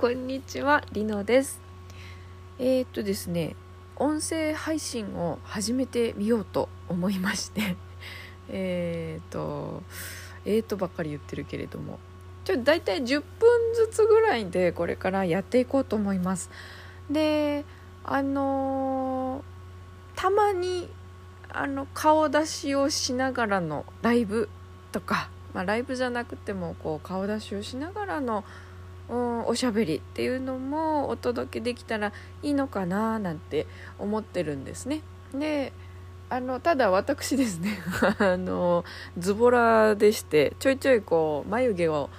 こんにちは、りのです。えー、っとですね、音声配信を始めてみようと思いまして、えー、っと、えー、っとばっかり言ってるけれども、ちょっと大体10分ずつぐらいでこれからやっていこうと思います。で、あのーたまにあの顔出しをしながらのライブとか、まあ、ライブじゃなくてもこう顔出しをしながらの、おしゃべりっていうのもお届けできたらいいのかななんて思ってるんですね。であのただ私ですね あのズボラでしてちょいちょいこう眉毛を、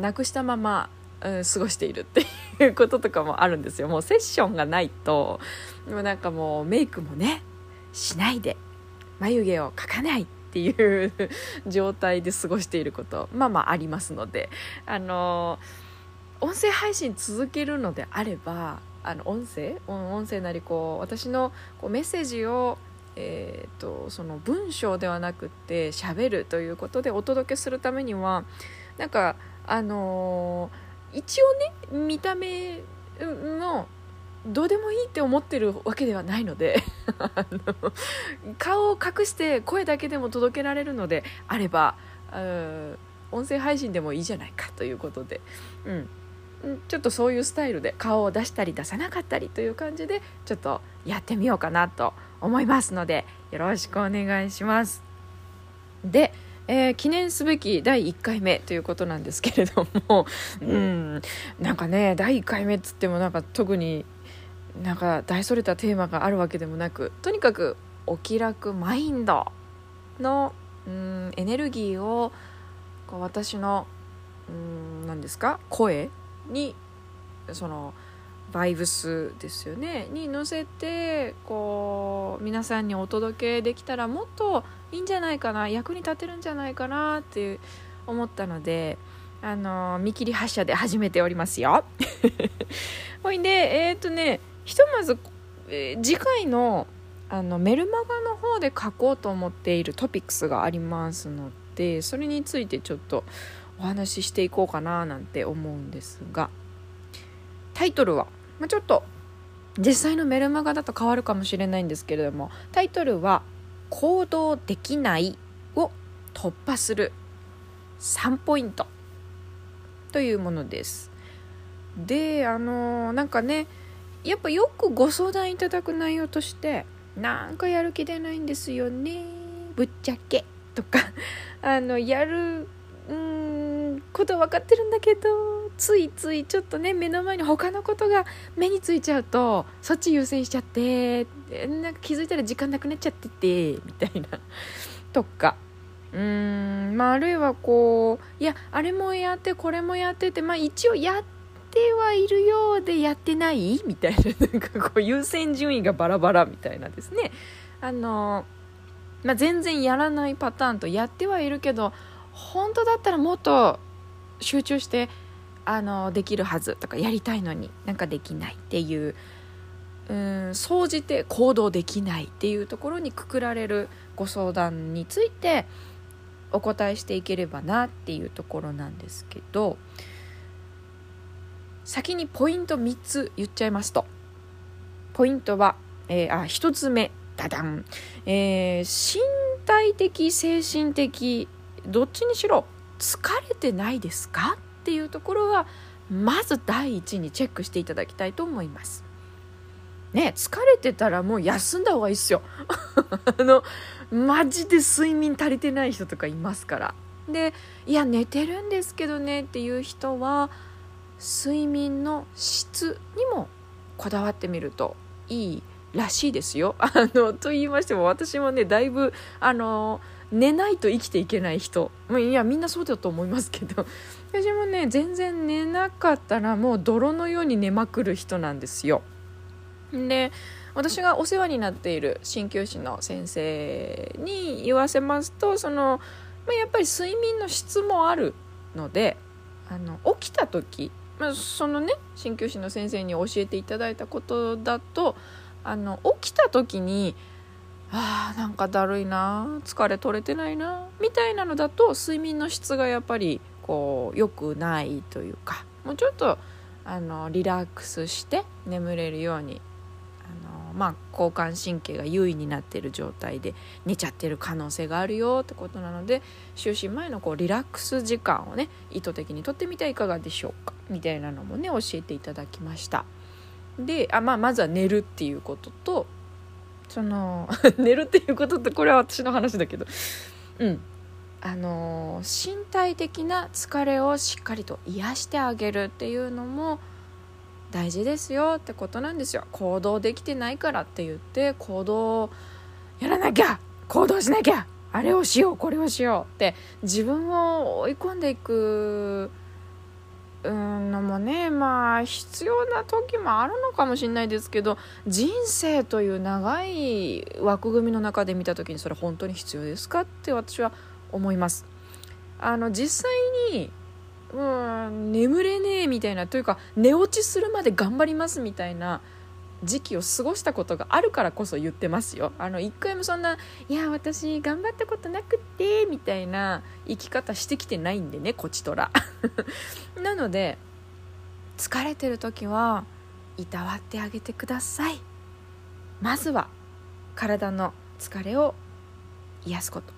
なくしたまま、うん過ごしているっていうこととかもあるんですよもうセッションがないともなんかもうメイクもねしないで眉毛を描かないっていう 状態で過ごしていることまあまあありますのであの音声配信続けるのであればあの音声？音声なりこう私のこうメッセージをえー、とその文章ではなくって喋るということでお届けするためにはなんかあのー一応ね見た目のどうでもいいって思ってるわけではないので の顔を隠して声だけでも届けられるのであれば音声配信でもいいじゃないかということで、うん。ちょっとそういうスタイルで顔を出したり出さなかったりという感じでちょっとやってみようかなと思いますのでよろしくお願いします。で、えー記念すべき第1回目ということなんですけれども、うん、なんかね第1回目っつってもなんか特になんか大それたテーマがあるわけでもなくとにかくお気楽マインドの、うん、エネルギーをこう私の、うん、何ですか？声にそのバイブスですよねに乗せてこう皆さんにお届けできたらもっといいんじゃないかな役に立てるんじゃないかなって思ったのであの見切り発車で始めておりますよ。ほいでえっ、とねひとまず、えー次回のあのメルマガの方で書こうと思っているトピックスがありますのでそれについてちょっとお話ししていこうかななんて思うんですがタイトルは、まあ、ちょっと実際のメルマガだと変わるかもしれないんですけれどもタイトルは「行動できない」を突破する3ポイントというものです。であのなんかねやっぱよくご相談いただく内容としてなんかやる気出ないんですよねぶっちゃけとか あのやること分かってるんだけどついついちょっとね目の前に他のことが目についちゃうとそっち優先しちゃってなんか気づいたら時間なくなっちゃっててみたいな。とか。うーんまああるいはこういやあれもやってこれもやっててまあ一応やってはいるようでやってない？みたいな。なんかこう優先順位がバラバラみたいなですね。あのまあ、全然やらないパターンとやってはいるけど本当だったらもっと集中してあのできるはず。とかやりたいのになんかできないっていううん総じて行動できないっていうところにくくられるご相談についてお答えしていければなっていうところなんですけど先にポイント3つ言っちゃいますと。ポイントは、えーあ1つ目ダダン、えー身体的精神的どっちにしろ疲れてないですか？っていうところはまず第一にチェックしていただきたいと思います。ね疲れてたらもう休んだ方がいいっすよ。あのマジで睡眠足りてない人とかいますから。でいや寝てるんですけどねっていう人は睡眠の質にもこだわってみるといいらしいですよ。あのと言いましても私もねだいぶあの寝ないと生きていけない人いやみんなそうだと思いますけど 私もね全然寝なかったらもう泥のように寝まくる人なんですよ。で私がお世話になっている鍼灸師の先生に言わせますとその、まあ、やっぱり睡眠の質もあるのであの起きた時、まあ、そのね鍼灸師の先生に教えていただいたことだとあの起きた時にあーなんかだるいな。疲れ取れてないな。みたいなのだと睡眠の質がやっぱりこう良くないというか。もうちょっとあのリラックスして眠れるようにあの、まあ、交感神経が優位になっている状態で寝ちゃってる可能性があるよってことなので就寝前のこうリラックス時間をね意図的にとってみてはいかがでしょうか。みたいなのもね教えていただきました。であ、まあ、まずは寝るっていうこととその 寝るっていうことってこれは私の話だけど。うん。あの身体的な疲れをしっかりと癒してあげるっていうのも大事ですよってことなんですよ。行動できてないからって言って行動やらなきゃ行動しなきゃあれをしようこれをしようって自分を追い込んでいくうんのもねまあ必要な時もあるのかもしれないですけど人生という長い枠組みの中で見た時にそれ本当に必要ですかって私は思います。あの実際にうん眠れねえみたいなというか寝落ちするまで頑張りますみたいな時期を過ごしたことがあるからこそ言ってますよ。あの一回もそんないや私頑張ったことなくってみたいな生き方してきてないんでねこちとら。なので疲れてる時はいたわってあげてください。まずは体の疲れを癒すこと。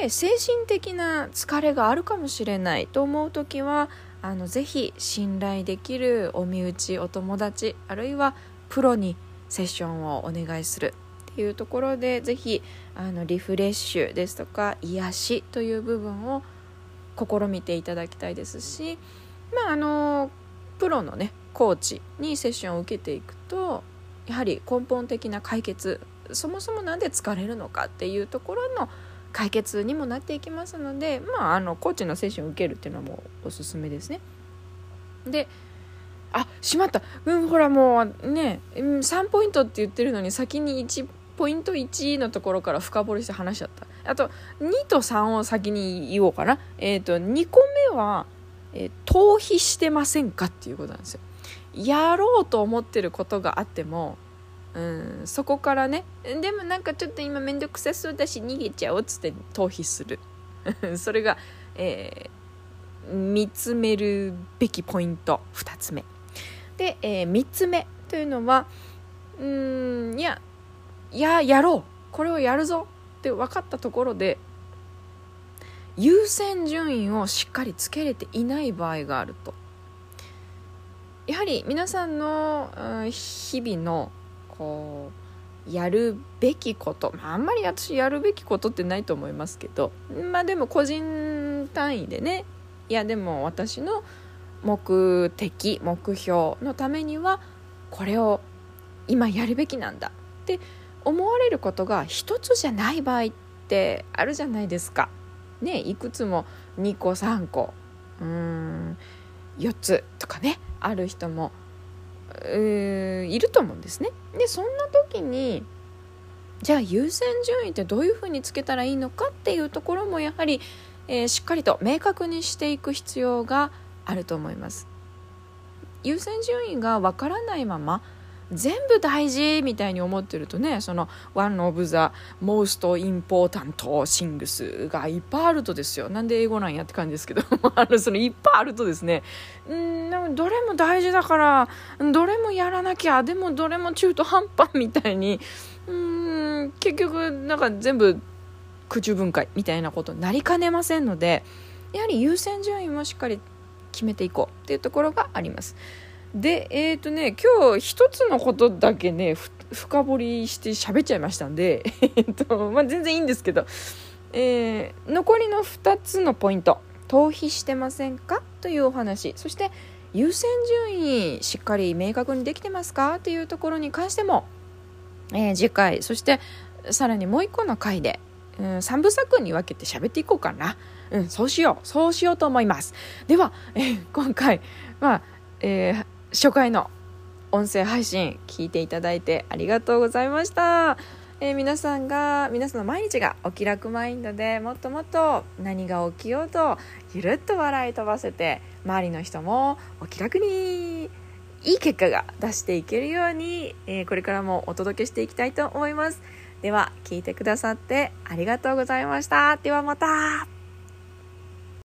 で精神的な疲れがあるかもしれないと思う時はあのぜひ信頼できるお身内お友達あるいはプロにセッションをお願いするっていうところでぜひあのリフレッシュですとか癒しという部分を試みていただきたいですしまああのプロのねコーチにセッションを受けていくとやはり根本的な解決そもそも何で疲れるのかっていうところの解決にもなっていきますので、まあ、あのコーチのセッションを受けるっていうのもおすすめですね。であしまった。うんほらもうね、3ポイントって言ってるのに先に1ポイント1のところから深掘りして話しちゃった。あと2と3を先に言おうかな。えっ、ー、と2個目は、えー、逃避してませんかっていうことなんですよ。やろうと思ってることがあってもうんそこからね。でもなんかちょっと今面倒くさそうだし逃げちゃおうっつって逃避する。それが、えー、見つめるべきポイント。2つ目。で、えー、3つ目というのはうんいやいややろう。これをやるぞ。って分かったところで優先順位をしっかりつけれていない場合があると。やはり皆さんの、うん、日々のこうやるべきこと、まあ、あんまり私やるべきことってないと思いますけどまあでも個人単位でねいやでも私の目的目標のためにはこれを今やるべきなんだって思われることが一つじゃない場合ってあるじゃないですか。ねいくつも2個3個うーん4つとかねある人もいると思うんですね。でそんな時にじゃあ優先順位ってどういうふうにつけたらいいのかっていうところもやはり、えー、しっかりと明確にしていく必要があると思います。優先順位がわからないまま全部大事みたいに思ってるとねその One of the most important things がいっぱいあるとですよ。なんで英語なんやって感じですけど。あのそのいっぱいあるとですね。んどれも大事だからどれもやらなきゃでもどれも中途半端みたいにうん結局なんか全部空中分解みたいなことになりかねませんのでやはり優先順位もしっかり決めていこうっていうところがあります。でえっ、ー、とね今日一つのことだけね深掘りして喋っちゃいましたんで えっとまあ全然いいんですけど、えー、残りの2つのポイント逃避してませんか？というお話そして優先順位しっかり明確にできてますか？というところに関しても、えー、次回そしてさらにもう一個の回で、うん、3部作に分けて喋っていこうかな。うん、そうしよう。そうしようと思います。では、えー、今回、まあ、えー初回の音声配信聞いていただいてありがとうございました。えー、皆さんが皆さんの毎日がお気楽マインドでもっともっと何が起きようとゆるっと笑い飛ばせて周りの人もお気楽にいい結果が出していけるように、えー、これからもお届けしていきたいと思います。では聞いてくださってありがとうございました。ではまた。